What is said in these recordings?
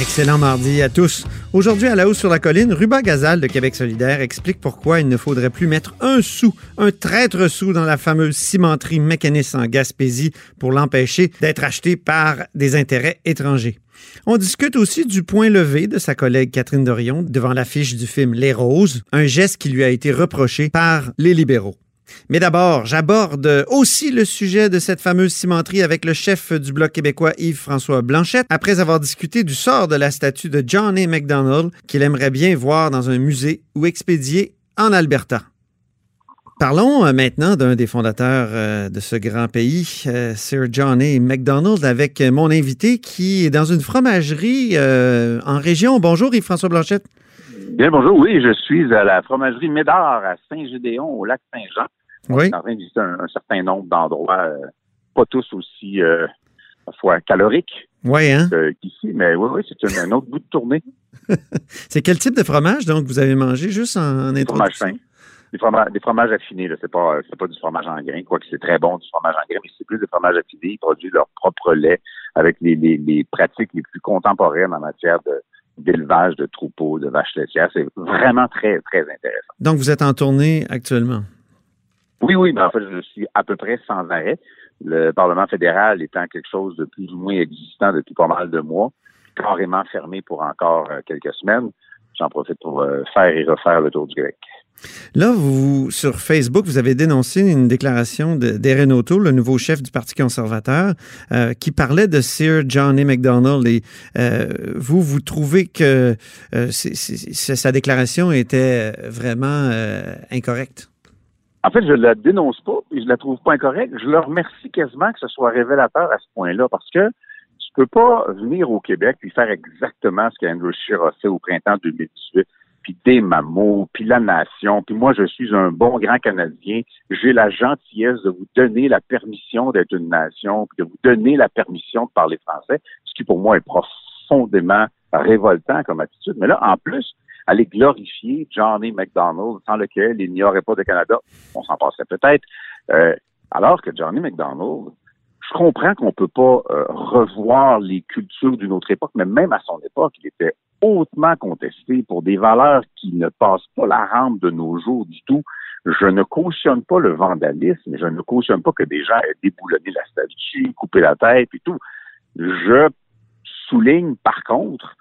Excellent mardi à tous. Aujourd'hui, à la hausse sur la colline, Ruba Gazal de Québec solidaire explique pourquoi il ne faudrait plus mettre un sou, un traître sou dans la fameuse cimenterie mécaniste en Gaspésie pour l'empêcher d'être acheté par des intérêts étrangers. On discute aussi du point levé de sa collègue Catherine Dorion devant l'affiche du film Les Roses, un geste qui lui a été reproché par les libéraux. Mais d'abord, j'aborde aussi le sujet de cette fameuse cimenterie avec le chef du Bloc québécois Yves-François Blanchette, après avoir discuté du sort de la statue de John A. MacDonald qu'il aimerait bien voir dans un musée ou expédier en Alberta. Parlons euh, maintenant d'un des fondateurs euh, de ce grand pays, euh, Sir John A. MacDonald, avec mon invité qui est dans une fromagerie en région. Bonjour Yves-François Blanchette. Bien, bonjour. Oui, je suis à la fromagerie Médard à Saint-Gédéon, au lac Saint-Jean. Oui. Je suis en train de visiter un, certain nombre d'endroits, pas tous aussi, euh, parfois, caloriques hein? qu'ici, mais oui, oui, c'est un, autre bout de tournée. C'est quel type de fromage, donc, vous avez mangé juste en, en Fromage introduction? fin. Des fromages, des fromages affinés. C'est pas, c'est pas du fromage en grains, quoique c'est très bon du fromage en grains, mais c'est plus des fromages affinés. Ils produisent leur propre lait avec les, les, les pratiques les plus contemporaines en matière de, d'élevage de troupeaux, de vaches laitières. C'est vraiment très, très intéressant. Donc, vous êtes en tournée actuellement? Oui, oui, mais en fait, je suis à peu près sans arrêt. Le Parlement fédéral étant quelque chose de plus ou moins existant depuis pas mal de mois, carrément fermé pour encore euh, quelques semaines. J'en profite pour euh, faire et refaire le tour du Québec. Là, vous, sur Facebook, vous avez dénoncé une déclaration de- d'Erin O'Toole, le nouveau chef du Parti conservateur, euh, qui parlait de Sir John A. MacDonald. Et vous, vous trouvez que sa déclaration était vraiment incorrecte? En fait, je la dénonce pas et je la trouve pas incorrecte. Je leur remercie quasiment que ce soit révélateur à ce point-là parce que tu peux pas venir au Québec puis faire exactement ce qu'Andrew Scheer a fait au printemps 2018 puis des mamots, puis la nation, puis moi je suis un bon grand Canadien, j'ai la gentillesse de vous donner la permission d'être une nation, puis de vous donner la permission de parler français, ce qui pour moi est profondément révoltant comme attitude. Mais là, en plus, aller glorifier John A. MacDonald, sans lequel il n'y aurait pas de Canada, on s'en passerait peut-être, euh, alors que Johnny MacDonald, je comprends qu'on peut pas euh, revoir les cultures d'une autre époque, mais même à son époque, il était hautement contesté pour des valeurs qui ne passent pas la rampe de nos jours du tout. Je ne cautionne pas le vandalisme, je ne cautionne pas que des gens aient déboulonné la statue, coupé la tête et tout. Je souligne par contre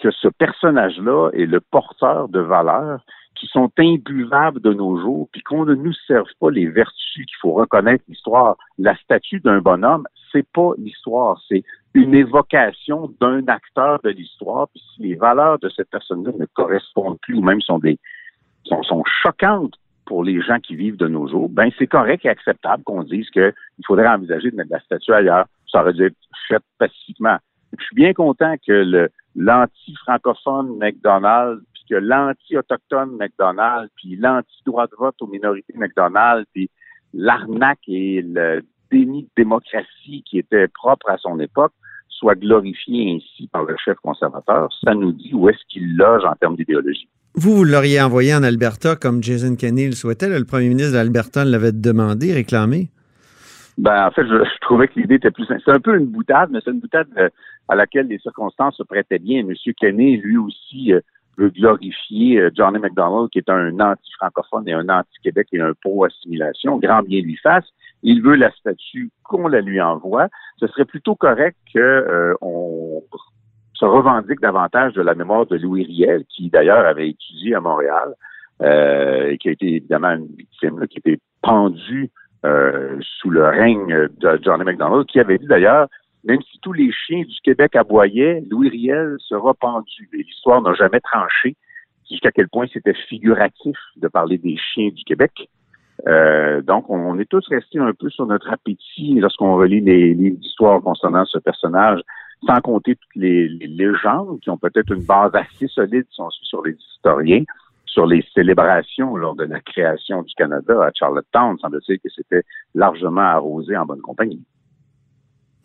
que ce personnage-là est le porteur de valeurs qui sont imbuvables de nos jours, puis qu'on ne nous serve pas les vertus qu'il faut reconnaître l'histoire. La statue d'un bonhomme, c'est pas l'histoire, c'est une évocation d'un acteur de l'histoire. Puis si les valeurs de cette personne-là ne correspondent plus ou même sont des sont, sont choquantes pour les gens qui vivent de nos jours, ben c'est correct et acceptable qu'on dise qu'il faudrait envisager de mettre la statue ailleurs. Ça aurait dû être fait pacifiquement. Je suis bien content que l'anti-francophone McDonald's, puis que l'anti-autochtone McDonald's, puis l'anti-droit de vote aux minorités McDonald's, puis l'arnaque et le déni de démocratie qui était propre à son époque soit glorifié ainsi par le chef conservateur. Ça nous dit où est-ce qu'il loge en termes d'idéologie. Vous, vous l'auriez envoyé en Alberta comme Jason Kenney le souhaitait. là, le premier ministre de l'Alberta l'avait demandé, réclamé. Ben, en fait, je, je trouvais que l'idée était plus simple. C'est un peu une boutade, mais c'est une boutade euh, à laquelle les circonstances se prêtaient bien. Monsieur Kenney, lui aussi, euh, veut glorifier euh, Johnny McDonald, qui est un anti-francophone et un anti-Québec et un pro-assimilation. Grand bien lui fasse. Il veut la statue qu'on la lui envoie. Ce serait plutôt correct que euh, se revendique davantage de la mémoire de Louis Riel, qui d'ailleurs avait étudié à Montréal, euh, et qui a été évidemment une victime, là, qui était pendue euh, sous le règne de Johnny McDonald, qui avait dit d'ailleurs, même si tous les chiens du Québec aboyaient, Louis Riel sera pendu. L'histoire n'a jamais tranché jusqu'à quel point c'était figuratif de parler des chiens du Québec. Euh, donc, on, est tous restés un peu sur notre appétit lorsqu'on relit les livres d'histoire concernant ce personnage, sans compter toutes les, légendes qui ont peut-être une base assez solide sur les historiens, sur les célébrations lors de la création du Canada à Charlottetown. Semble-t-il que c'était largement arrosé en bonne compagnie.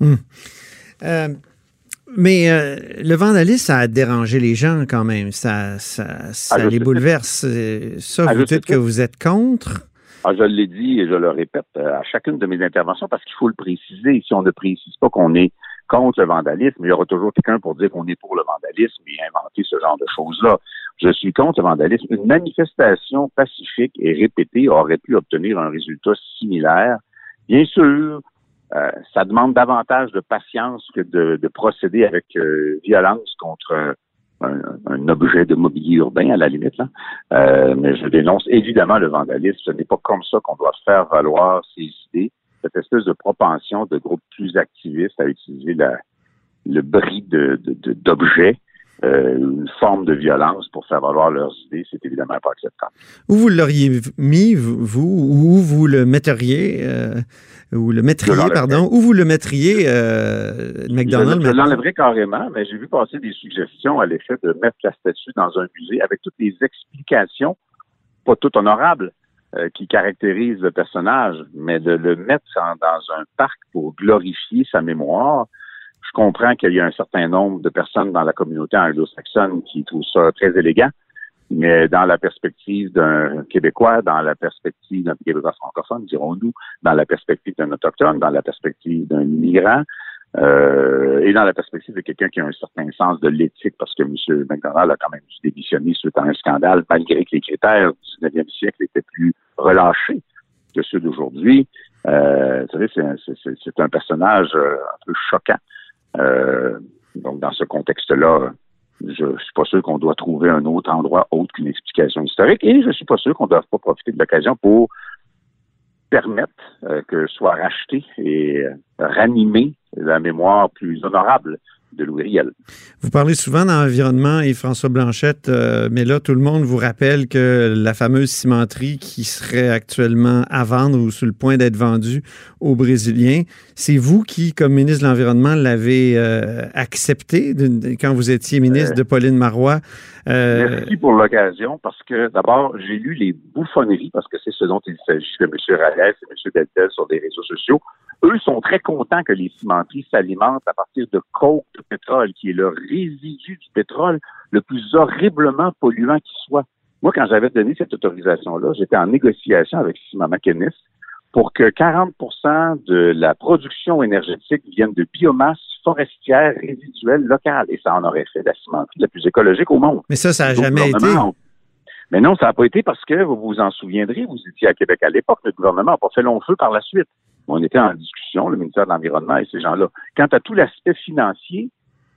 Hum. Euh, mais euh, le vandalisme, ça a dérangé les gens quand même. Ça, ça, ça les bouleverse. Ça, vous dites que vous êtes contre? Ah, je l'ai dit et je le répète à chacune de mes interventions parce qu'il faut le préciser. Si on ne précise pas qu'on est contre le vandalisme, il y aura toujours quelqu'un pour dire qu'on est pour le vandalisme et inventer ce genre de choses-là. Je suis contre le vandalisme. Une manifestation pacifique et répétée aurait pu obtenir un résultat similaire. Bien sûr, euh, ça demande davantage de patience que de, procéder avec euh, violence contre un, objet de mobilier urbain, à la limite. Là. Euh, mais je dénonce évidemment le vandalisme. Ce n'est pas comme ça qu'on doit faire valoir ses idées. Cette espèce de propension de groupes plus activistes à utiliser la, le bris d'objets euh, une forme de violence pour faire valoir leurs idées, c'est évidemment pas acceptable. Où vous l'auriez mis, vous, où vous le metteriez, euh, ou le mettriez, pardon, où vous le mettriez, euh, McDonald's? Je, je l'enlèverais carrément, mais j'ai vu passer des suggestions à l'effet de mettre la statue dans un musée avec toutes les explications, pas toutes honorables, euh, qui caractérisent le personnage, mais de le mettre dans un parc pour glorifier sa mémoire, comprends qu'il y a un certain nombre de personnes dans la communauté anglo-saxonne qui trouvent ça très élégant, mais dans la perspective d'un Québécois, dans la perspective d'un Québécois francophone, dirons-nous, dans la perspective d'un autochtone, dans la perspective d'un immigrant, euh, et dans la perspective de quelqu'un qui a un certain sens de l'éthique, parce que M. McDonald a quand même dû démissionner suite à un scandale, malgré que les critères du 19e siècle étaient plus relâchés que ceux d'aujourd'hui. Euh, vous savez, c'est un personnage euh, un peu choquant. Euh, donc, dans ce contexte-là, je ne suis pas sûr qu'on doit trouver un autre endroit autre qu'une explication historique et je ne suis pas sûr qu'on ne doit pas profiter de l'occasion pour permettre euh, que soit racheté et euh, ranimé la mémoire plus honorable de Louis Vous parlez souvent d'environnement et François Blanchette, euh, mais là, tout le monde vous rappelle que la fameuse cimenterie qui serait actuellement à vendre ou sur le point d'être vendue aux Brésiliens, c'est vous qui, comme ministre de l'Environnement, l'avez euh, accepté quand vous étiez ministre de Pauline Marois. Euh, Merci pour l'occasion, parce que d'abord, j'ai lu les bouffonneries, parce que c'est ce dont il s'agit de M. Ralès et M. Deltel sur des réseaux sociaux. Eux sont très contents que les cimenteries s'alimentent à partir de coke de pétrole, qui est le résidu du pétrole le plus horriblement polluant qui soit. Moi, quand j'avais donné cette autorisation-là, j'étais en négociation avec Simon McInnes pour que 40% de la production énergétique vienne de biomasse forestière résiduelle locale. Et ça en aurait fait la cimenterie la plus écologique au monde. Mais ça, ça n'a jamais été. Mais non, ça n'a pas été parce que, vous vous en souviendrez, vous étiez à Québec à l'époque, le gouvernement n'a pas fait long feu par la suite on était en discussion, le ministère de l'Environnement et ces gens-là. Quant à tout l'aspect financier,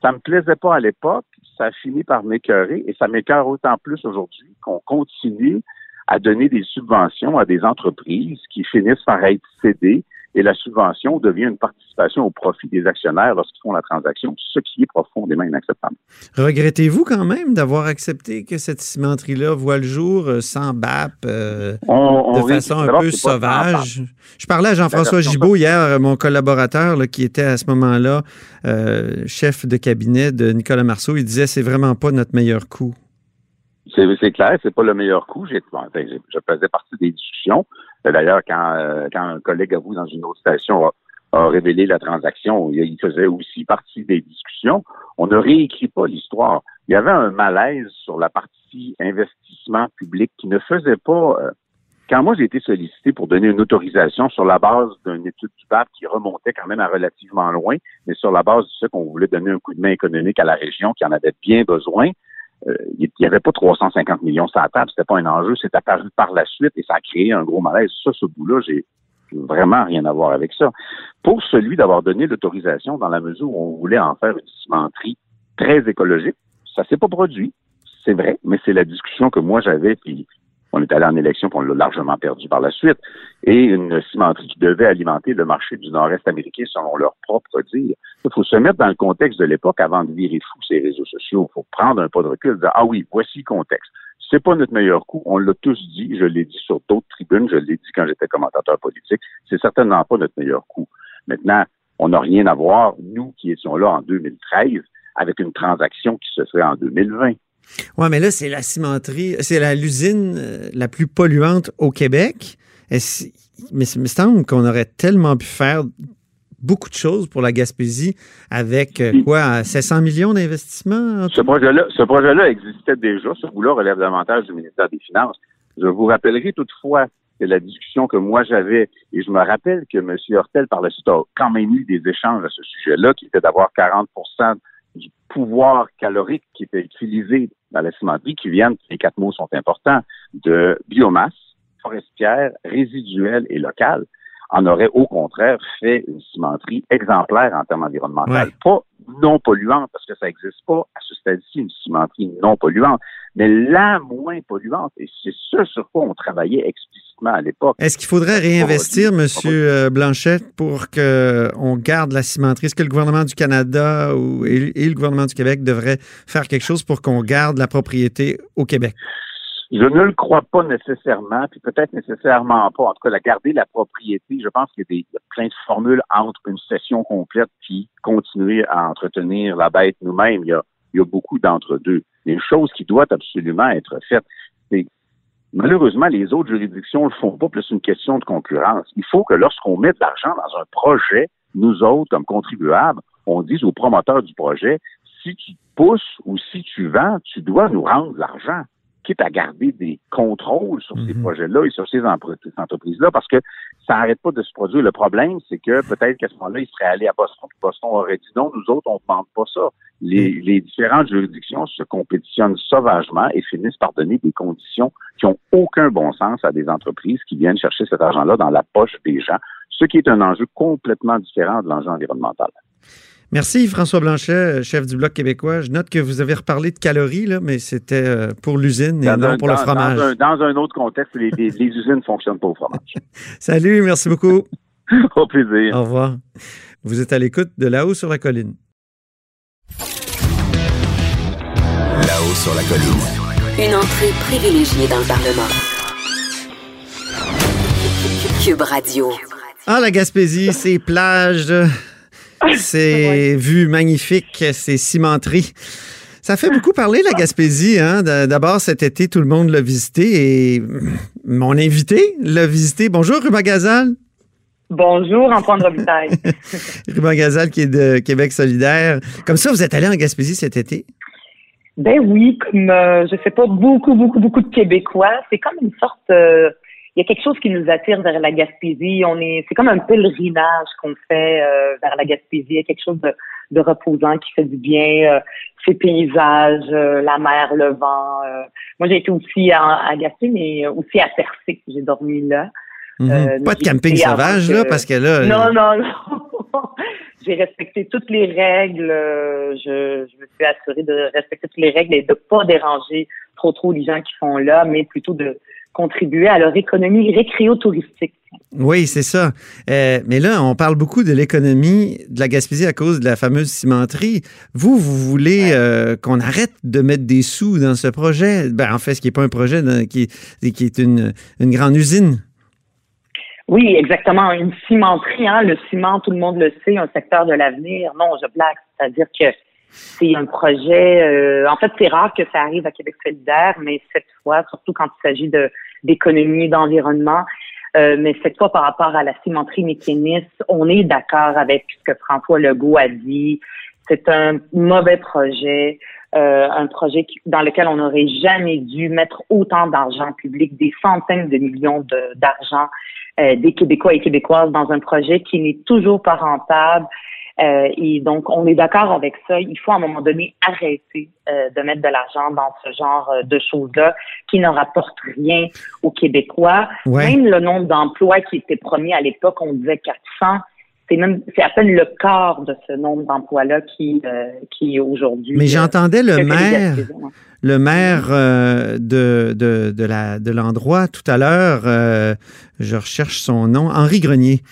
ça me plaisait pas à l'époque, ça a fini par m'écœurer et ça m'écœure autant plus aujourd'hui qu'on continue à donner des subventions à des entreprises qui finissent par être cédées et la subvention devient une participation au profit des actionnaires lorsqu'ils font la transaction, ce qui est profondément inacceptable. Regrettez-vous quand même d'avoir accepté que cette cimenterie-là voit le jour euh, sans BAP, euh, de façon un peu sauvage? Je parlais à Jean-François Gibault hier, euh, mon collaborateur qui était à ce moment-là chef de cabinet de Nicolas Marceau. Il disait c'est vraiment pas notre meilleur coup. C'est clair, c'est pas le meilleur coup. J'ai, je faisais partie des discussions. D'ailleurs, quand, euh, quand un collègue à vous dans une autre station a, révélé la transaction, il faisait aussi partie des discussions. On ne réécrit pas l'histoire. Il y avait un malaise sur la partie investissement public qui ne faisait pas. Euh, quand moi j'ai été sollicité pour donner une autorisation sur la base d'une étude du PAP qui remontait quand même à relativement loin, mais sur la base de ce qu'on voulait donner un coup de main économique à la région qui en avait bien besoin, il n'y avait pas 350 millions sur la table, c'était pas un enjeu, c'est apparu par la suite et ça a créé un gros malaise. Ça, ce bout-là, j'ai vraiment rien à voir avec ça. Pour celui d'avoir donné l'autorisation dans la mesure où on voulait en faire une cimenterie très écologique, ça s'est pas produit, c'est vrai, mais c'est la discussion que moi j'avais, puis on est allé en élection, puis on l'a largement perdu par la suite. Et une cimenterie qui devait alimenter le marché du nord-est américain selon leur propre dire. Il faut se mettre dans le contexte de l'époque avant de virer fou ces réseaux sociaux. Il faut prendre un pas de recul, dire, ah oui, voici le contexte. C'est pas notre meilleur coup. On l'a tous dit. Je l'ai dit sur d'autres tribunes. Je l'ai dit quand j'étais commentateur politique. C'est certainement pas notre meilleur coup. Maintenant, on n'a rien à voir, nous qui étions là en 2013, avec une transaction qui se ferait en 2020. Oui, mais là, c'est la cimenterie, c'est l'usine euh, la plus polluante au Québec. mais il me semble qu'on aurait tellement pu faire beaucoup de choses pour la Gaspésie avec euh, quoi, 700 millions d'investissements? Ce projet-là, ce projet-là existait déjà. Ce bout-là relève davantage du ministère des Finances. Je vous rappellerai toutefois que la discussion que moi j'avais, et je me rappelle que M. Hortel, par le suite, a quand même eu des échanges à ce sujet-là, qui était d'avoir 40 du pouvoir calorique qui était utilisé dans la cimenterie, qui viennent, les quatre mots sont importants, de biomasse forestière, résiduelle et locale en aurait au contraire fait une cimenterie exemplaire en termes environnementaux. Pas non polluante, parce que ça n'existe pas à ce stade-ci, une cimenterie non polluante, mais la moins polluante. Et c'est ce sur quoi on travaillait explicitement à l'époque. Est-ce qu'il faudrait réinvestir, M. Euh, Blanchet, pour qu'on garde la cimenterie? Est-ce que le gouvernement du Canada ou, et le gouvernement du Québec devraient faire quelque chose pour qu'on garde la propriété au Québec? Je ne le crois pas nécessairement, puis peut-être nécessairement pas. En tout cas, la garder la propriété, je pense qu'il y a, des, plein de formules entre une session complète puis continuer à entretenir la bête nous-mêmes. Il y a, il y a beaucoup d'entre-deux. Une chose qui doit absolument être faite, c'est malheureusement, les autres juridictions ne le font pas, plus c'est une question de concurrence. Il faut que lorsqu'on met de l'argent dans un projet, nous autres, comme contribuables, on dise aux promoteurs du projet, si tu pousses ou si tu vends, tu dois nous rendre l'argent quitte à garder des contrôles sur ces mhm. projets-là et sur ces entreprises-là, parce que ça n'arrête pas de se produire. Le problème, c'est que peut-être qu'à ce moment-là, ils seraient allés à Boston, Boston aurait dit non, nous autres, on ne demande pas ça. Les, mhm. les, différentes juridictions se compétitionnent sauvagement et finissent par donner des conditions qui ont aucun bon sens à des entreprises qui viennent chercher cet argent-là dans la poche des gens, ce qui est un enjeu complètement différent de l'enjeu environnemental. Merci François Blanchet, chef du Bloc québécois. Je note que vous avez reparlé de calories, là, mais c'était euh, pour l'usine et non pour le fromage. Dans un, autre contexte, les, usines ne fonctionnent pas au fromage. Salut, merci beaucoup. au plaisir. Au revoir. Vous êtes à l'écoute de là-haut sur la colline. Là-haut sur la colline. Une entrée privilégiée dans le Parlement. Cube Radio. Ah, la Gaspésie, ces plages c'est vu magnifique, c'est cimenterie. Ça fait beaucoup parler, la Gaspésie. Hein? D'abord, cet été, tout le monde l'a visité et mon invité l'a visité. Bonjour, Ruba Gazal. Bonjour, Antoine Robitaille. Ruba Gazal, qui est de Québec solidaire. Comme ça, vous êtes allé en Gaspésie cet été? Ben oui, comme, euh, je sais pas, beaucoup, beaucoup, beaucoup de Québécois. C'est comme une sorte... Euh, il y a quelque chose qui nous attire vers la Gaspésie. On est, c'est comme un pèlerinage qu'on fait euh, vers la Gaspésie. Il y a quelque chose de, de reposant qui fait du bien. Euh, ces paysages, euh, la mer, le vent. moi, j'ai été aussi à, à Gaspé, mais aussi à Percé. J'ai dormi là. Mm-hmm. pas de camping sauvage, là, parce que là. Non, non, non. j'ai respecté toutes les règles. Je, je me suis assurée de respecter toutes les règles et de pas déranger trop trop les gens qui sont là, mais plutôt de contribuer à leur économie récréo-touristique. Oui, c'est ça. Euh, mais là, on parle beaucoup de l'économie de la Gaspésie à cause de la fameuse cimenterie. Vous, vous voulez euh, qu'on arrête de mettre des sous dans ce projet? Ben, en fait, ce qui n'est pas un projet, qui, qui est une, une grande usine. Oui, exactement. Une cimenterie, hein, le ciment, tout le monde le sait, un secteur de l'avenir. Non, je blague. C'est-à-dire que c'est un projet. Euh, en fait, c'est rare que ça arrive à Québec solidaire, mais cette fois, surtout quand il s'agit de d'économie, d'environnement, euh, mais cette fois par rapport à la cimenterie mécaniste, on est d'accord avec ce que François Legault a dit. C'est un mauvais projet, euh, un projet dans lequel on n'aurait jamais dû mettre autant d'argent public, des centaines de millions d'argent des Québécois et Québécoises dans un projet qui n'est toujours pas rentable, euh, et donc, on est d'accord avec ça. Il faut à un moment donné arrêter euh, de mettre de l'argent dans ce genre euh, de choses-là qui ne rapportent rien aux Québécois. Même le nombre d'emplois qui était promis à l'époque, on disait 400 c'est même c'est à peine le quart de ce nombre d'emplois-là qui qui aujourd'hui. Mais j'entendais le maire, le maire de, de, de la de l'endroit tout à l'heure. je recherche son nom, Henri Grenier.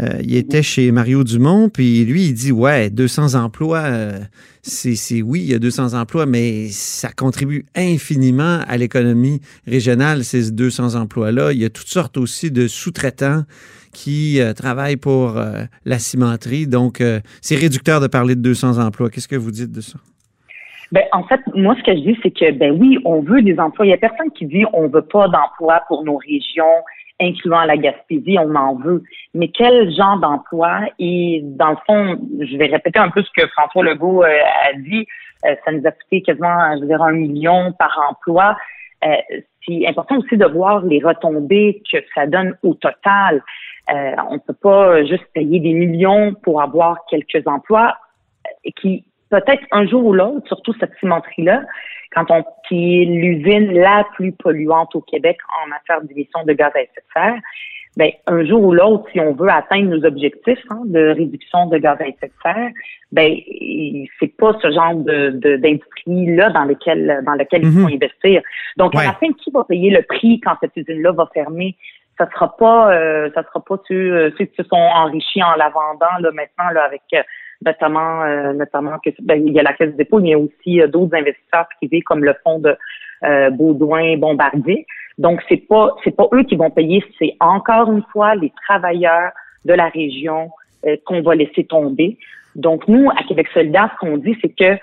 Euh, il était chez Mario Dumont, puis lui, il dit Ouais, 200 emplois, euh, c'est oui, il y a 200 emplois, mais ça contribue infiniment à l'économie régionale, ces 200 emplois-là. Il y a toutes sortes aussi de sous-traitants qui euh, travaillent pour la cimenterie. Donc, c'est réducteur de parler de 200 emplois. Qu'est-ce que vous dites de ça? Ben, en fait, moi, ce que je dis, c'est que, ben oui, on veut des emplois. Il n'y a personne qui dit on veut pas d'emplois pour nos régions incluant la Gaspésie, on en veut. Mais quel genre d'emploi? Et dans le fond, je vais répéter un peu ce que François Legault euh, a dit. Euh, ça nous a coûté quasiment, je veux dire, un million par emploi. Euh, c'est important aussi de voir les retombées que ça donne au total. Euh, on ne peut pas juste payer des millions pour avoir quelques emplois qui, peut-être un jour ou l'autre, surtout cette cimenterie-là, quand on qui est l'usine la plus polluante au Québec en matière d'émissions de gaz à effet de serre, ben, un jour ou l'autre, si on veut atteindre nos objectifs hein, de réduction de gaz à effet de serre, ben c'est pas ce genre de, d'industrie là dans lequel dans lequel il faut mhm. investir. Donc à la fin, qui va payer le prix quand cette usine-là va fermer? Ça sera pas euh, ça sera pas ceux, ceux qui se sont enrichis en la vendant là maintenant là avec euh, notamment euh, notamment que ben, il y a la caisse de dépôt, il y a aussi d'autres investisseurs privés comme le fonds de Baudouin Bombardier. Donc, c'est pas c'est pas eux qui vont payer, c'est encore une fois les travailleurs de la région euh, qu'on va laisser tomber. Donc, nous, à Québec solidaire, ce qu'on dit, c'est que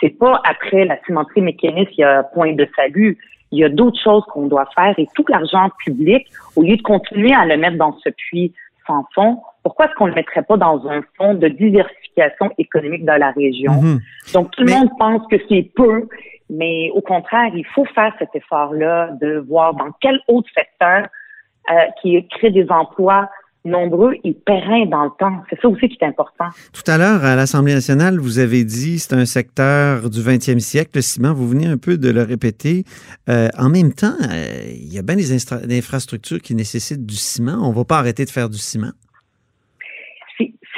c'est pas après la cimenterie mécaniste, il y a point de salut. Il y a d'autres choses qu'on doit faire et tout l'argent public, au lieu de continuer à le mettre dans ce puits sans fond, pourquoi est-ce qu'on le mettrait pas dans un fonds de diversification économique dans la région? Mm-hmm. Donc, tout le monde pense que c'est peu mais au contraire, il faut faire cet effort-là de voir dans quel autre secteur euh, qui crée des emplois nombreux et pérennes dans le temps. C'est ça aussi qui est important. Tout à l'heure, à l'Assemblée nationale, vous avez dit c'est un secteur du 20e siècle, le ciment. Vous venez un peu de le répéter. Euh, en même temps, euh, il y a bien des, infrastructures qui nécessitent du ciment. On ne va pas arrêter de faire du ciment.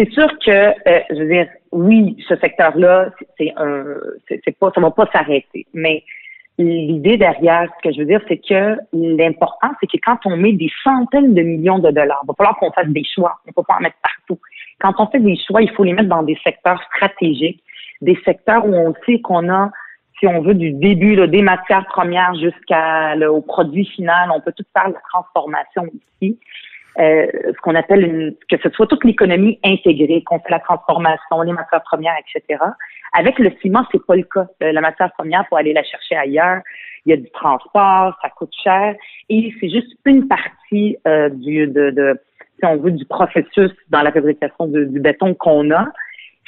C'est sûr que, euh, je veux dire, oui, ce secteur-là, c'est un, c'est pas, ça va pas s'arrêter. Mais l'idée derrière, ce que je veux dire, c'est que l'important, c'est que quand on met des centaines de millions de dollars, il va falloir qu'on fasse des choix. On peut pas en mettre partout. Quand on fait des choix, il faut les mettre dans des secteurs stratégiques, des secteurs où on sait qu'on a si on veut, du début là, des matières premières jusqu'au produit final. On peut tout faire la transformation ici. Euh, ce qu'on appelle une, que ce soit toute l'économie intégrée, qu'on fait la transformation, les matières premières, etc. Avec le ciment, c'est pas le cas. Euh, la matière première, pour aller la chercher ailleurs. Il y a du transport, ça coûte cher, et c'est juste une partie euh, du, de, de, si on veut, du processus dans la fabrication du béton qu'on a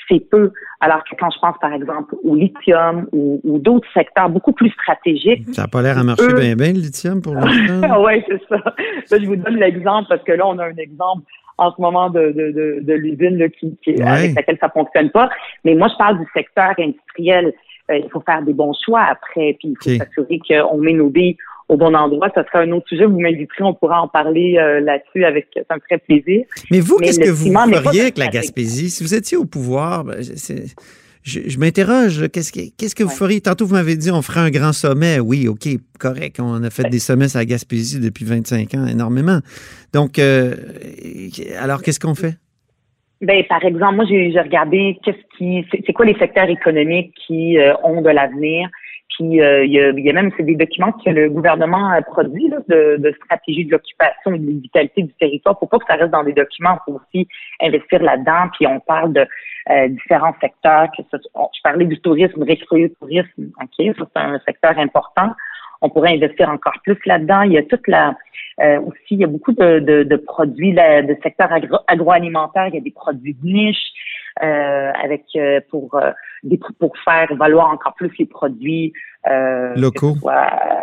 c'est peu. Alors que quand je pense, par exemple, au lithium ou, d'autres secteurs beaucoup plus stratégiques. Ça n'a pas l'air à marcher bien, bien, le lithium, pour l'instant. oui, c'est ça. je vous donne l'exemple parce que là, on a un exemple en ce moment de, de, de, l'usine qui, avec laquelle ça fonctionne pas. Mais moi, je parle du secteur industriel. Euh, il faut faire des bons choix après, puis il faut s'assurer qu'on met nos billes au bon endroit. Ça sera un autre sujet. Vous m'inviterez, on pourra en parler euh, là-dessus avec ça me ferait plaisir. Mais vous, qu'est-ce que vous feriez avec la Gaspésie? Si vous étiez au pouvoir, ben, je, m'interroge, qu'est-ce que, qu'est-ce que vous feriez? Tantôt, vous m'avez dit on ferait un grand sommet. Oui, OK, correct. On a fait des sommets à la Gaspésie depuis 25 ans, énormément. Donc, euh, alors, qu'est-ce qu'on fait? Ben, par exemple, moi, j'ai regardé qu'est-ce qui, c'est quoi les secteurs économiques qui euh, ont de l'avenir? Puis euh, il, y a, y a, même c'est des documents que le gouvernement a produits là, de, de, stratégie de l'occupation et de vitalité du territoire. Faut pas que ça reste dans des documents, faut aussi investir là-dedans. Puis on parle de euh, différents secteurs. Que ce, je parlais du tourisme, du tourisme. Ok, ça c'est un secteur important. On pourrait investir encore plus là-dedans. Il y a toute la euh, aussi, il y a beaucoup de, de, de produits là, de secteur agroalimentaire. Il y a des produits de niche avec pour pour faire valoir encore plus les produits euh, locaux.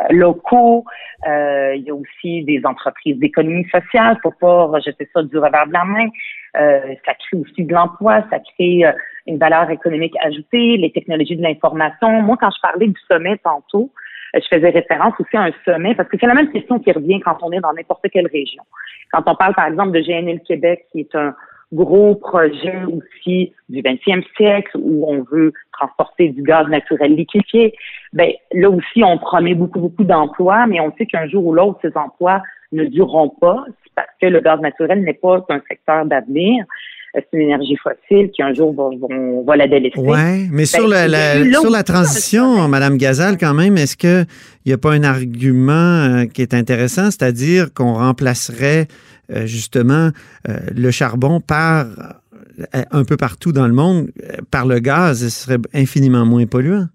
locaux. Euh, il y a aussi des entreprises d'économie sociale pour pas rejeter ça du revers de la main. Euh, ça crée aussi de l'emploi, ça crée euh, une valeur économique ajoutée, les technologies de l'information. Moi, quand je parlais du sommet tantôt, je faisais référence aussi à un sommet parce que c'est la même question qui revient quand on est dans n'importe quelle région. Quand on parle, par exemple, de GNL Québec, qui est un gros projet aussi du 20e siècle où on veut transporter du gaz naturel liquéfié, ben là aussi on promet beaucoup beaucoup d'emplois, mais on sait qu'un jour ou l'autre ces emplois ne dureront pas parce que le gaz naturel n'est pas un secteur d'avenir. C'est une énergie fossile qui un jour va, va, la délaisser. Oui, mais sur, ben, la, sur la transition, Madame Gazal, quand même, est-ce qu'il n'y a pas un argument euh, qui est intéressant, c'est-à-dire qu'on remplacerait euh, justement euh, le charbon par euh, un peu partout dans le monde par le gaz, ce serait infiniment moins polluant.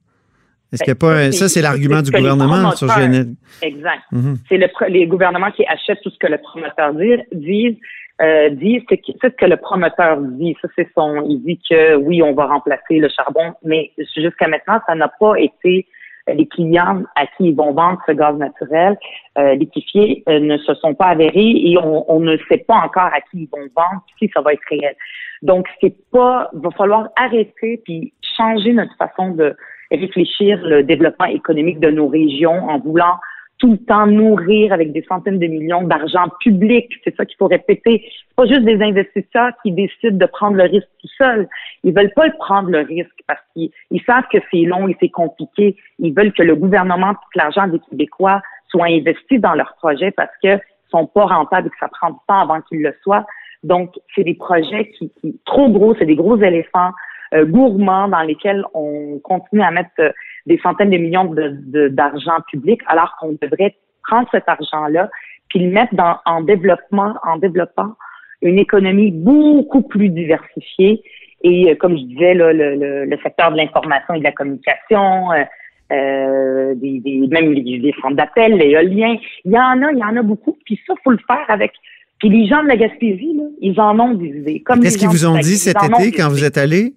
Est-ce qu'il n'y a pas un- ça, c'est l'argument du gouvernement sur Genève. Exact. Mhm. C'est le, les gouvernements qui achètent tout ce que le promoteur dit, disent. Euh, dit, c'est ce que le promoteur dit. Ça, c'est son. Il dit que oui, on va remplacer le charbon, mais jusqu'à maintenant, ça n'a pas été les clients à qui ils vont vendre ce gaz naturel euh, liquéfié euh, ne se sont pas avérés et on, on ne sait pas encore à qui ils vont vendre si ça va être réel. Donc c'est pas, va falloir arrêter puis changer notre façon de réfléchir le développement économique de nos régions en voulant tout le temps nourrir avec des centaines de millions d'argent public. C'est ça qu'il faut répéter. C'est pas juste des investisseurs qui décident de prendre le risque tout seuls. Ils veulent pas le prendre le risque parce qu'ils ils savent que c'est long et c'est compliqué. Ils veulent que le gouvernement, tout l'argent des Québécois soit investi dans leurs projets parce que sont pas rentables et que ça prend du temps avant qu'ils le soient. Donc, c'est des projets qui, qui trop gros, c'est des gros éléphants euh, gourmands dans lesquels on continue à mettre euh, des centaines de millions de- de- d'argent public, alors qu'on devrait prendre cet argent-là puis le mettre dans, en développement, en développant une économie beaucoup plus diversifiée. Et euh, comme je disais, là, le, le- le secteur de l'information et de la communication, euh, euh, des, des- même les, les centres d'appel, l'éolien, il y en a, il y en a beaucoup. Puis ça, faut le faire avec. Puis les gens de la Gaspésie, là, ils en ont des idées. Qu'est-ce qu'ils vous ont dit cet été quand vous êtes allé?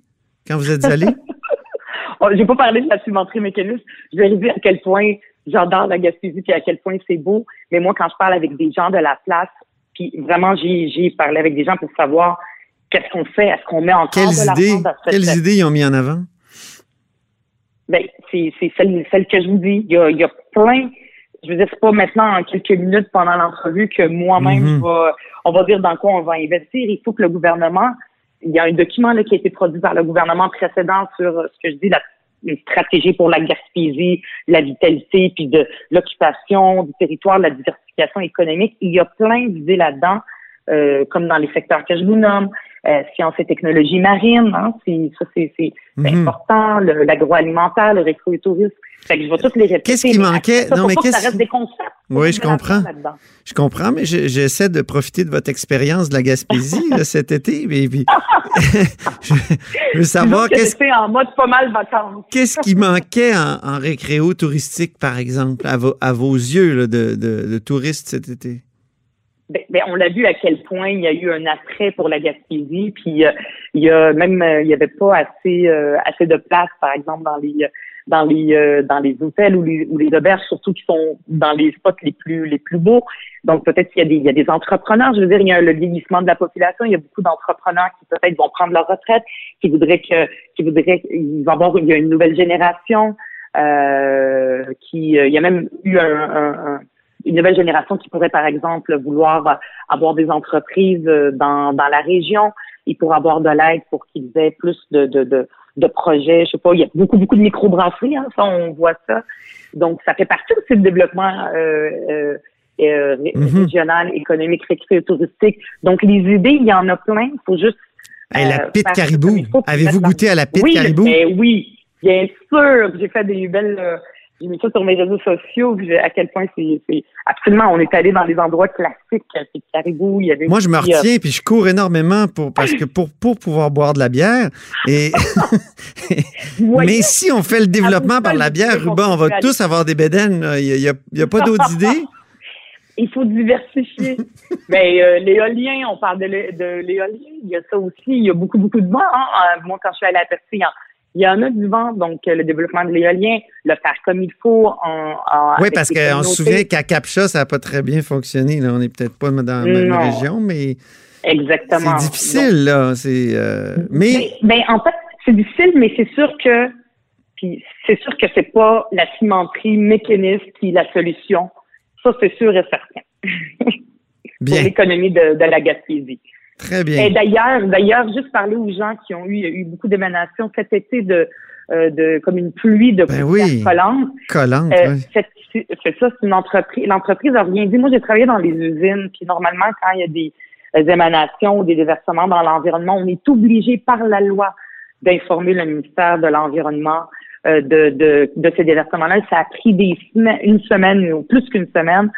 Quand vous êtes allé? Oh, J'ai pas parlé de la cimenterie mécaniste. Je vais dire à quel point j'adore la Gaspésie puis à quel point c'est beau. Mais moi, quand je parle avec des gens de la place, puis vraiment, j'ai parlé avec des gens pour savoir qu'est-ce qu'on fait, est-ce qu'on met encore Quelles de idées, dans cette- quelles idées ils ont mis en avant? Ben, c'est celle, celle que je vous dis. Il y a, il y a plein. Je veux dire, c'est pas maintenant en quelques minutes pendant l'entrevue que moi-même, je vais- on va dire dans quoi on va investir. Il faut que le gouvernement, il y a un document là, qui a été produit par le gouvernement précédent sur euh, ce que je dis, la une stratégie pour la Gaspésie, la vitalité, puis de l'occupation du territoire, la diversification économique. Il y a plein d'idées là-dedans, euh, comme dans les secteurs que je vous nomme, euh, sciences et technologies marines, hein, ça c'est, Mhm. important, l'agroalimentaire, le rétro-tourisme. Fait que je vais toutes les répéter. Qu'est-ce qui manquait? Ça, Non, mais pas que ça qu'est-ce- reste des concepts. Faut Oui, je comprends. Je comprends, mais je- j'essaie de profiter de votre expérience de la Gaspésie là, cet été. Et puis, je veux savoir qu'est-ce en mode pas mal vacances. Qu'est-ce qui manquait en, en récréo touristique, par exemple, à, vos- à vos yeux là, de, de- de touristes cet été? Ben, ben, on l'a vu à quel point il y a eu un attrait pour la Gaspésie, puis euh, il y a même euh, il y avait pas assez euh, assez de place, par exemple dans les dans les euh, dans les hôtels ou les, ou les auberges, surtout qui sont dans les spots les plus les plus beaux. Donc peut-être qu'il y a des il y a des entrepreneurs. Je veux dire, il y a le vieillissement de la population. Il y a beaucoup d'entrepreneurs qui peut-être vont prendre leur retraite, qui voudraient que qui voudraient ils vont avoir il y a une nouvelle génération euh, qui il y a même eu un, un- un- une nouvelle génération qui pourrait, par exemple, vouloir avoir des entreprises euh, dans, dans la région. Ils pourraient avoir de l'aide pour qu'ils aient plus de, de, de, de projets. Je sais pas, il y a beaucoup, beaucoup de microbrasseries, hein, ça, on voit ça. Donc, ça fait partie aussi du développement euh, euh, euh, Mhm. régional, économique, récréatif, touristique. Donc, les idées, il y en a plein. Il faut juste Hey, la euh, pite caribou. Avez-vous goûté à la pite oui, caribou? ben oui, bien sûr. J'ai fait des belles. Euh, j'ai mis ça sur mes réseaux sociaux. puis à quel point c'est, absolument. On est allé dans des endroits classiques. euh, C'est caribou. Il y avait. Moi, je me euh, retiens, puis je cours énormément pour, parce que pour, pour pouvoir boire de la bière. Et, mais si on fait le développement par la bière, des Ruben, on va tous avoir des bédaines. Il n'y a, a pas d'autres idées? Il faut diversifier. Mais euh, l'éolien, on parle de, l'é- de l'éolien. Il y a ça aussi. Il y a beaucoup, beaucoup de vent. hein. Euh, Moi, quand je suis allée à Percy, en- il y en a du vent. Donc, euh, le développement de l'éolien, le faire comme il faut. En, en- Oui, parce qu'on se souvient qu'à Capcha, ça n'a pas très bien fonctionné. Là. On n'est peut-être pas dans la même Non. région, mais Exactement. c'est difficile, là. C'est, euh, mais Mais, ben, en fait, c'est difficile, mais c'est sûr que puis c'est sûr que c'est pas la cimenterie mécaniste qui est la solution. Ça, c'est sûr et certain. pour bien, l'économie de, de la Gaspésie. Très bien. Et d'ailleurs, d'ailleurs, juste parler aux gens qui ont eu, eu beaucoup d'émanations cet été de, euh, de comme une pluie de Ben oui. Collante, Euh, oui. c'est ça, c'est une entreprise. L'entreprise a rien dit. Moi, j'ai travaillé dans les usines, puis normalement, quand il y a des euh, émanations ou des déversements dans l'environnement, on est obligé par la loi d'informer le ministère de l'Environnement euh, de, de, de ces déversements-là. Ça a pris des semaines, une semaine ou plus qu'une semaine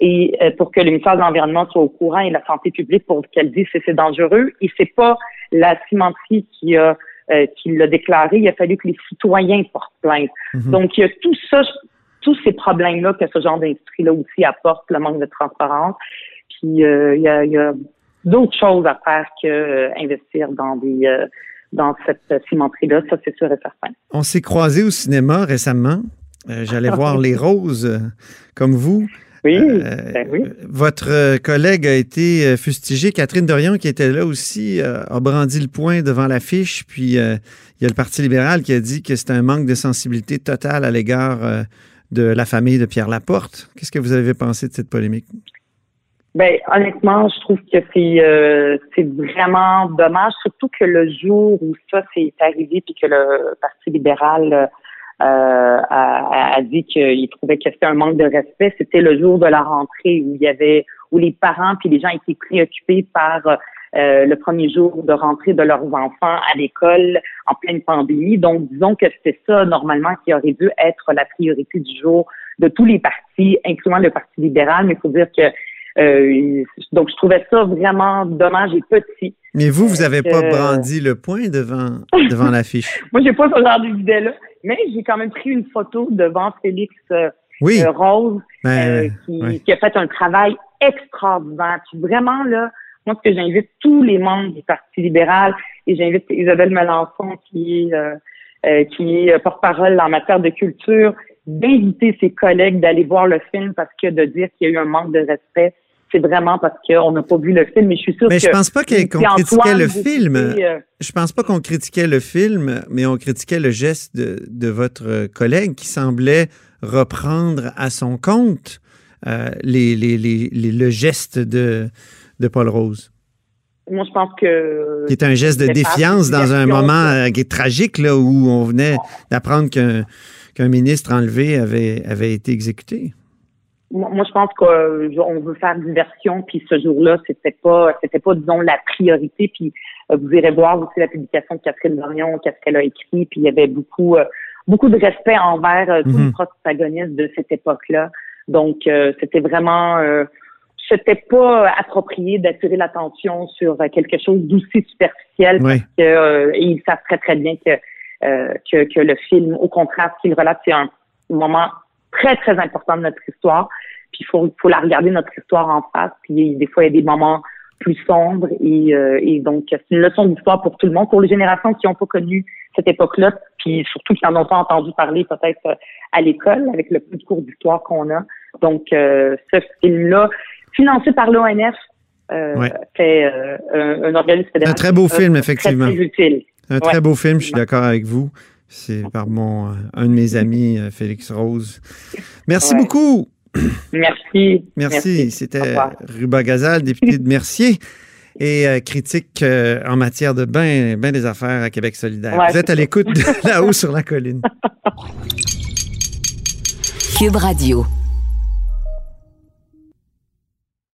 et euh, pour que le ministère de l'Environnement soit au courant et la santé publique pour qu'elle dise si c'est dangereux. Et c'est pas la cimenterie qui a qui l'a déclaré, il a fallu que les citoyens portent plainte. Mhm. Donc, il y a tout ça, tous ces problèmes-là que ce genre d'industrie-là aussi apporte, le manque de transparence. Puis, il y a, a d'autres choses à faire que investir dans des dans cette cimenterie-là, ça c'est sûr et certain. On s'est croisés au cinéma récemment. J'allais voir Les Roses, comme vous. Oui, ben oui. Votre collègue a été fustigé. Catherine Dorion, qui était là aussi, a brandi le poing devant l'affiche. Puis il y a le Parti libéral qui a dit que c'est un manque de sensibilité totale à l'égard de la famille de Pierre Laporte. Qu'est-ce que vous avez pensé de cette polémique? Ben honnêtement, je trouve que c'est c'est vraiment dommage, surtout que le jour où ça s'est arrivé puis que le Parti libéral euh, a, a, dit qu'il trouvait que c'était un manque de respect. C'était le jour de la rentrée où il y avait où les parents puis les gens étaient préoccupés par euh, le premier jour de rentrée de leurs enfants à l'école en pleine pandémie. Donc, disons que c'était ça normalement qui aurait dû être la priorité du jour de tous les partis, incluant le Parti libéral. Mais il faut dire que euh, donc, je trouvais ça vraiment dommage et petit. Mais vous, vous n'avez pas brandi le poing devant, devant l'affiche? Moi, j'ai pas ce genre d'idée-là, mais j'ai quand même pris une photo devant Félix euh, oui. Rose, Ben, euh, qui, oui. qui a fait un travail extraordinaire. Puis vraiment, là, moi, ce que j'invite tous les membres du Parti libéral, et j'invite Isabelle Melançon, qui est, euh, euh, qui est porte-parole en matière de culture, d'inviter ses collègues d'aller voir le film parce que de dire qu'il y a eu un manque de respect, c'est vraiment parce qu'on n'a pas vu le film. Mais je suis sûre Mais que je pense pas qu'on si critiquait le film. euh, Je pense pas qu'on critiquait le film, mais on critiquait le geste de, de votre collègue qui semblait reprendre à son compte euh, les, les- les- le geste de, de Paul Rose, moi, je pense que qui est un geste de défiance dans un moment euh, qui est tragique là, où on venait d'apprendre qu'un qu'un ministre enlevé avait, avait été exécuté. Moi, je pense qu'on veut faire diversion, puis ce jour-là, c'était pas, c'était pas, disons, la priorité. Puis euh, vous irez voir aussi la publication de Catherine Dorion, qu'est-ce qu'elle a écrit, puis il y avait beaucoup, euh, beaucoup de respect envers euh, tous Mhm. les protagonistes de cette époque-là. Donc, euh, c'était vraiment, euh, c'était pas approprié d'attirer l'attention sur euh, quelque chose d'aussi superficiel, Oui. que, euh, et ils savent très très bien que, euh, que, que le film, au contraire, ce qu'il relate, c'est un moment très, très important de notre histoire. Puis il faut, faut la regarder, notre histoire en face. Puis des fois, il y a des moments plus sombres. Et, euh, et donc, c'est une leçon d'histoire pour tout le monde, pour les générations qui n'ont pas connu cette époque-là, puis surtout qui n'en ont pas entendu parler peut-être à l'école, avec le peu de cours d'histoire qu'on a. Donc, euh, ce film-là, financé par l'ONF, euh, Ouais. fait euh, un, un organisme fédéral. Un très beau film, très, effectivement. Très utile. Un très beau film, je suis d'accord avec vous. C'est par mon, un de mes amis, Félix Rose. Merci Ouais. beaucoup. Merci. Merci. C'était. Ruba Gazal, député de Mercier et euh, critique euh, en matière de bain, bain des affaires à Québec solidaire. Ouais, Vous êtes à l'écoute de là-haut sur la colline. Cube Radio.